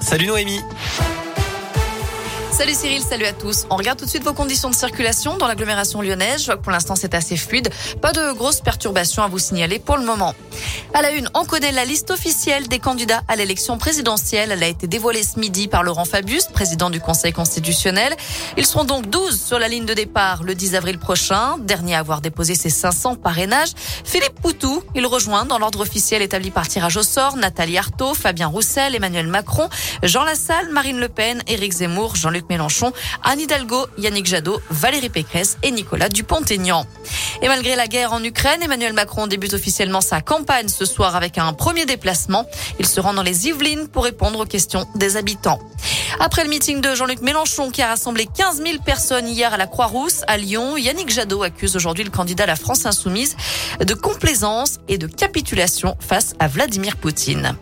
Salut Noémie. Salut Cyril, salut à tous. On regarde tout de suite vos conditions de circulation dans l'agglomération lyonnaise. Je vois que pour l'instant c'est assez fluide. Pas de grosses perturbations à vous signaler pour le moment. À la une, on connaît la liste officielle des candidats à l'élection présidentielle. Elle a été dévoilée ce midi par Laurent Fabius, président du Conseil constitutionnel. Ils seront donc 12 sur la ligne de départ le 10 avril prochain. Dernier à avoir déposé ses 500 parrainages. Philippe Poutou, il rejoint dans l'ordre officiel établi par tirage au sort Nathalie Arthaud, Fabien Roussel, Emmanuel Macron, Jean Lassalle, Marine Le Pen, Éric Zemmour, Jean-Luc Mélenchon, Anne Hidalgo, Yannick Jadot, Valérie Pécresse et Nicolas Dupont-Aignan. Et malgré la guerre en Ukraine, Emmanuel Macron débute officiellement sa campagne ce soir avec un premier déplacement. Il se rend dans les Yvelines pour répondre aux questions des habitants. Après le meeting de Jean-Luc Mélenchon qui a rassemblé 15 000 personnes hier à la Croix-Rousse à Lyon, Yannick Jadot accuse aujourd'hui le candidat à la France insoumise de complaisance et de capitulation face à Vladimir Poutine.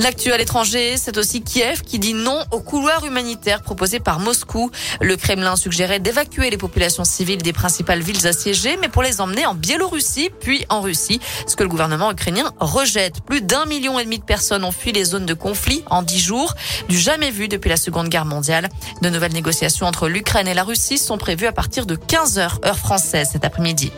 L'actu à l'étranger, c'est aussi Kiev qui dit non au couloir humanitaire proposé par Moscou. Le Kremlin suggérait d'évacuer les populations civiles des principales villes assiégées, mais pour les emmener en Biélorussie, puis en Russie, ce que le gouvernement ukrainien rejette. Plus d'un million et demi de personnes ont fui les zones de conflit en dix jours, du jamais vu depuis la Seconde Guerre mondiale. De nouvelles négociations entre l'Ukraine et la Russie sont prévues à partir de 15 heures heure française cet après-midi.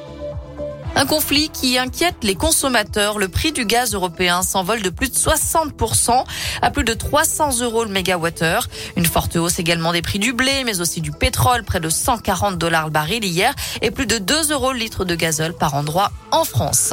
Un conflit qui inquiète les consommateurs. Le prix du gaz européen s'envole de plus de 60% à plus de 300 euros le mégawattheure. Une forte hausse également des prix du blé, mais aussi du pétrole, près de 140 dollars le baril hier et plus de 2 euros le litre de gazole par endroit en France.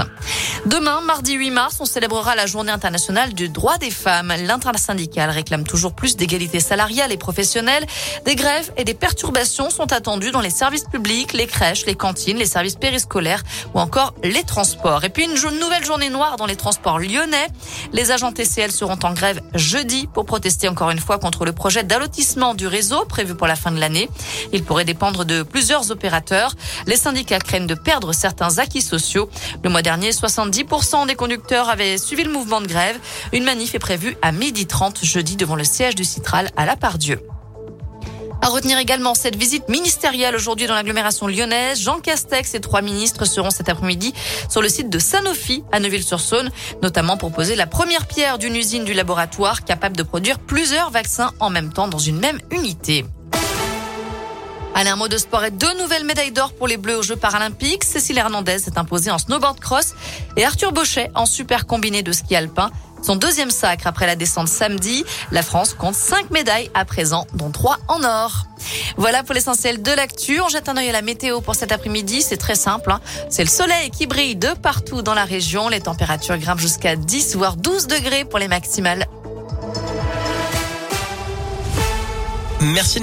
Demain, mardi 8 mars, on célébrera la journée internationale du droit des femmes. L'intersyndicale réclame toujours plus d'égalité salariale et professionnelle. Des grèves et des perturbations sont attendues dans les services publics, les crèches, les cantines, les services périscolaires ou encore les transports. Et puis une nouvelle journée noire dans les transports lyonnais. Les agents TCL seront en grève jeudi pour protester encore une fois contre le projet d'allotissement du réseau prévu pour la fin de l'année. Il pourrait dépendre de plusieurs opérateurs. Les syndicats craignent de perdre certains acquis sociaux. Le mois dernier, 70% des conducteurs avaient suivi le mouvement de grève. Une manif est prévue à midi 30 jeudi devant le siège du Citral à La Pardieu. À retenir également cette visite ministérielle aujourd'hui dans l'agglomération lyonnaise. Jean Castex et trois ministres seront cet après-midi sur le site de Sanofi à Neuville-sur-Saône, notamment pour poser la première pierre d'une usine du laboratoire capable de produire plusieurs vaccins en même temps dans une même unité. Allez, un mot de sport deux nouvelles médailles d'or pour les Bleus aux Jeux paralympiques. Cécile Hernandez s'est imposée en snowboard cross et Arthur Bauchet en super combiné de ski alpin. Son deuxième sacre après la descente samedi. La France compte cinq médailles à présent, dont trois en or. Voilà pour l'essentiel de l'actu. On jette un œil à la météo pour cet après-midi. C'est très simple. Hein. C'est le soleil qui brille de partout dans la région. Les températures grimpent jusqu'à 10 voire 12 degrés pour les maximales. Merci.